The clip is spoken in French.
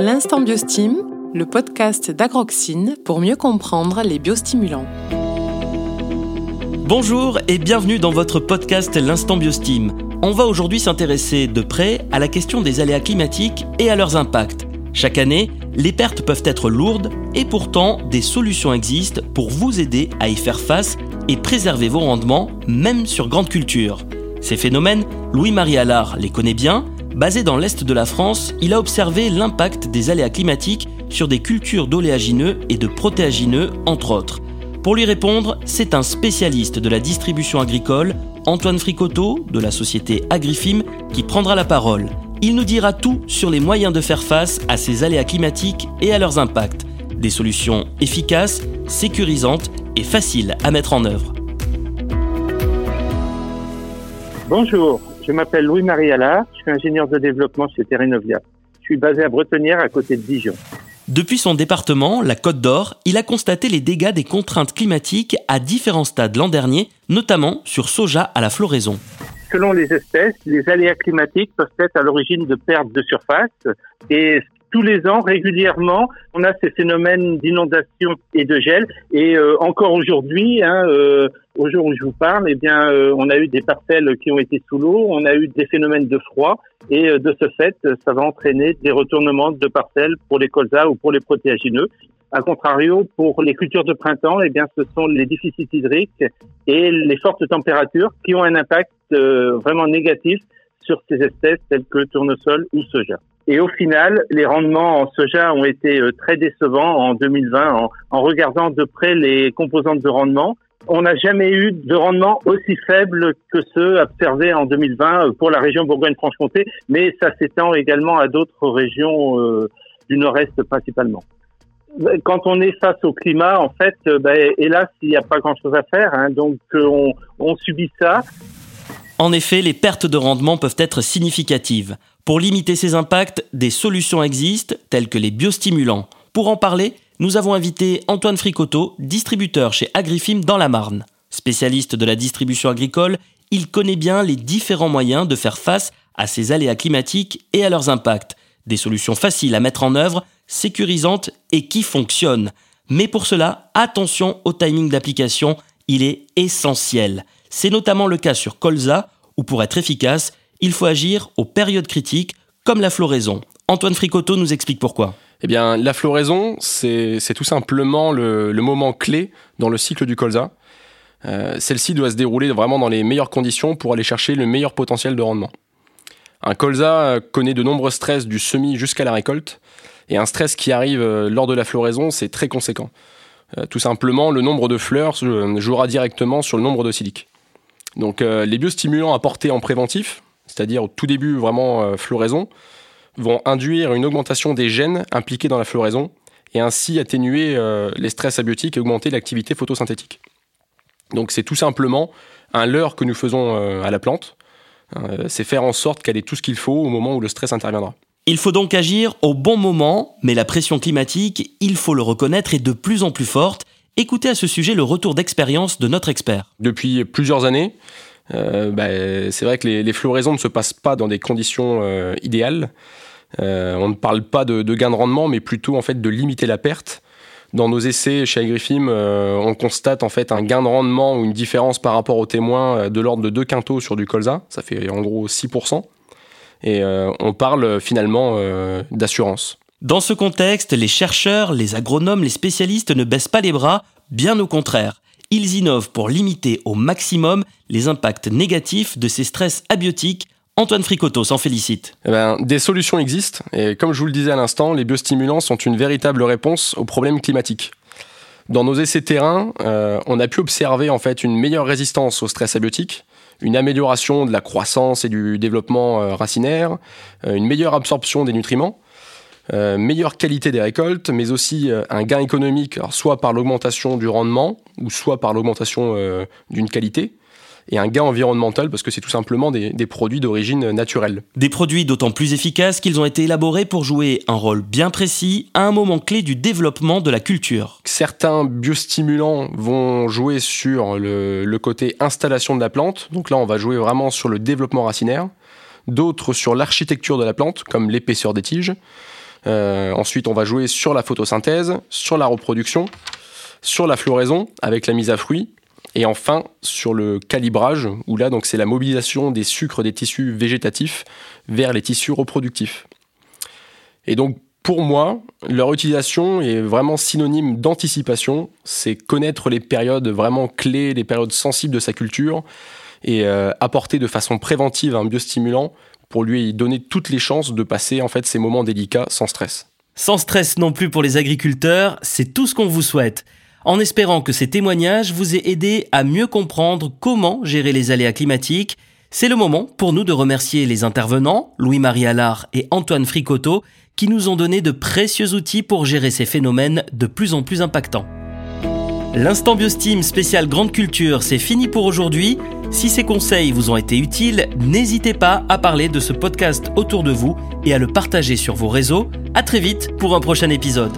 L'instant Biostim, le podcast d'Agroxine pour mieux comprendre les biostimulants. Bonjour et bienvenue dans votre podcast L'instant Biostim. On va aujourd'hui s'intéresser de près à la question des aléas climatiques et à leurs impacts. Chaque année, les pertes peuvent être lourdes et pourtant des solutions existent pour vous aider à y faire face et préserver vos rendements, même sur grandes cultures. Ces phénomènes, Louis-Marie Allard les connaît bien. Basé dans l'est de la France, il a observé l'impact des aléas climatiques sur des cultures d'oléagineux et de protéagineux, entre autres. Pour lui répondre, c'est un spécialiste de la distribution agricole, Antoine Fricoteau, de la société Agrifim, qui prendra la parole. Il nous dira tout sur les moyens de faire face à ces aléas climatiques et à leurs impacts. Des solutions efficaces, sécurisantes et faciles à mettre en œuvre. Bonjour, je m'appelle Louis-Marie Allard, je suis ingénieur de développement chez Terrenovia. Je suis basé à Bretonnière à côté de Dijon. Depuis son département, la Côte d'Or, il a constaté les dégâts des contraintes climatiques à différents stades l'an dernier, notamment sur soja à la floraison. Selon les espèces, les aléas climatiques peuvent être à l'origine de pertes de surface et tous les ans, régulièrement, on a ces phénomènes d'inondation et de gel. Et euh, encore aujourd'hui, hein, euh, au jour où je vous parle, eh bien, euh, on a eu des parcelles qui ont été sous l'eau, on a eu des phénomènes de froid, et de ce fait, ça va entraîner des retournements de parcelles pour les colzas ou pour les protéagineux. A contrario, pour les cultures de printemps, eh bien, ce sont les déficits hydriques et les fortes températures qui ont un impact vraiment négatif sur ces espèces telles que tournesol ou soja. Et au final, les rendements en soja ont été euh, très décevants en 2020 en, regardant de près les composantes de rendement. On n'a jamais eu de rendement aussi faible que ceux observés en 2020 euh, pour la région Bourgogne-Franche-Comté, mais ça s'étend également à d'autres régions euh, du nord-est principalement. Quand on est face au climat, en fait, ben, hélas, il n'y a pas grand-chose à faire, hein, donc on, on subit ça. En effet, les pertes de rendement peuvent être significatives. Pour limiter ces impacts, des solutions existent, telles que les biostimulants. Pour en parler, nous avons invité Antoine Fricoteau, distributeur chez Agrifim dans la Marne. Spécialiste de la distribution agricole, il connaît bien les différents moyens de faire face à ces aléas climatiques et à leurs impacts. Des solutions faciles à mettre en œuvre, sécurisantes et qui fonctionnent. Mais pour cela, attention au timing d'application, il est essentiel. C'est notamment le cas sur colza, où pour être efficace, il faut agir aux périodes critiques, comme la floraison. Antoine Fricoteau nous explique pourquoi. Eh bien, la floraison, c'est tout simplement le, moment clé dans le cycle du colza. Euh, celle-ci doit se dérouler vraiment dans les meilleures conditions pour aller chercher le meilleur potentiel de rendement. Un colza connaît de nombreux stress du semis jusqu'à la récolte, et un stress qui arrive euh, lors de la floraison, c'est très conséquent. Euh, tout simplement, le nombre de fleurs jouera directement sur le nombre de siliques. Donc, les biostimulants apportés en préventif, c'est-à-dire au tout début vraiment euh, floraison, vont induire une augmentation des gènes impliqués dans la floraison et ainsi atténuer euh, les stress abiotiques et augmenter l'activité photosynthétique. Donc c'est tout simplement un leurre que nous faisons euh, à la plante, c'est faire en sorte qu'elle ait tout ce qu'il faut au moment où le stress interviendra. Il faut donc agir au bon moment, mais la pression climatique, il faut le reconnaître, est de plus en plus forte. Écoutez à ce sujet le retour d'expérience de notre expert. Depuis plusieurs années, euh, bah, c'est vrai que les, floraisons ne se passent pas dans des conditions euh, idéales. Euh, on ne parle pas de, gain de rendement, mais plutôt en fait de limiter la perte. Dans nos essais chez Agrifim, on constate en fait un gain de rendement ou une différence par rapport aux témoins de l'ordre de 2 quintaux sur du colza, ça fait en gros 6%. Et on parle finalement d'assurance. Dans ce contexte, les chercheurs, les agronomes, les spécialistes ne baissent pas les bras, bien au contraire. Ils innovent pour limiter au maximum les impacts négatifs de ces stress abiotiques. Antoine Fricoteau s'en félicite. Eh ben, des solutions existent et comme je vous le disais à l'instant, les biostimulants sont une véritable réponse aux problèmes climatiques. Dans nos essais terrain, euh, on a pu observer en fait une meilleure résistance au stress abiotique, une amélioration de la croissance et du développement euh, racinaire, euh, une meilleure absorption des nutriments, euh, meilleure qualité des récoltes, mais aussi un gain économique, soit par l'augmentation du rendement, ou soit par l'augmentation d'une qualité, et un gain environnemental parce que c'est tout simplement des, des produits d'origine naturelle. Des produits d'autant plus efficaces qu'ils ont été élaborés pour jouer un rôle bien précis à un moment clé du développement de la culture. Certains biostimulants vont jouer sur le, le côté installation de la plante, donc là on va jouer vraiment sur le développement racinaire, d'autres sur l'architecture de la plante, comme l'épaisseur des tiges, Euh, ensuite, on va jouer sur la photosynthèse, sur la reproduction, sur la floraison avec la mise à fruit, et enfin sur le calibrage, où là donc c'est la mobilisation des sucres des tissus végétatifs vers les tissus reproductifs. Et donc pour moi, leur utilisation est vraiment synonyme d'anticipation. C'est connaître les périodes vraiment clés, les périodes sensibles de sa culture et euh, apporter de façon préventive un biostimulant pour lui donner toutes les chances de passer en fait ces moments délicats sans stress. Sans stress non plus pour les agriculteurs, c'est tout ce qu'on vous souhaite. En espérant que ces témoignages vous aient aidé à mieux comprendre comment gérer les aléas climatiques, c'est le moment pour nous de remercier les intervenants, Louis-Marie Allard et Antoine Fricoteau, qui nous ont donné de précieux outils pour gérer ces phénomènes de plus en plus impactants. L'instant Biostime spécial Grande Culture, c'est fini pour aujourd'hui. Si ces conseils vous ont été utiles, n'hésitez pas à parler de ce podcast autour de vous et à le partager sur vos réseaux. À très vite pour un prochain épisode.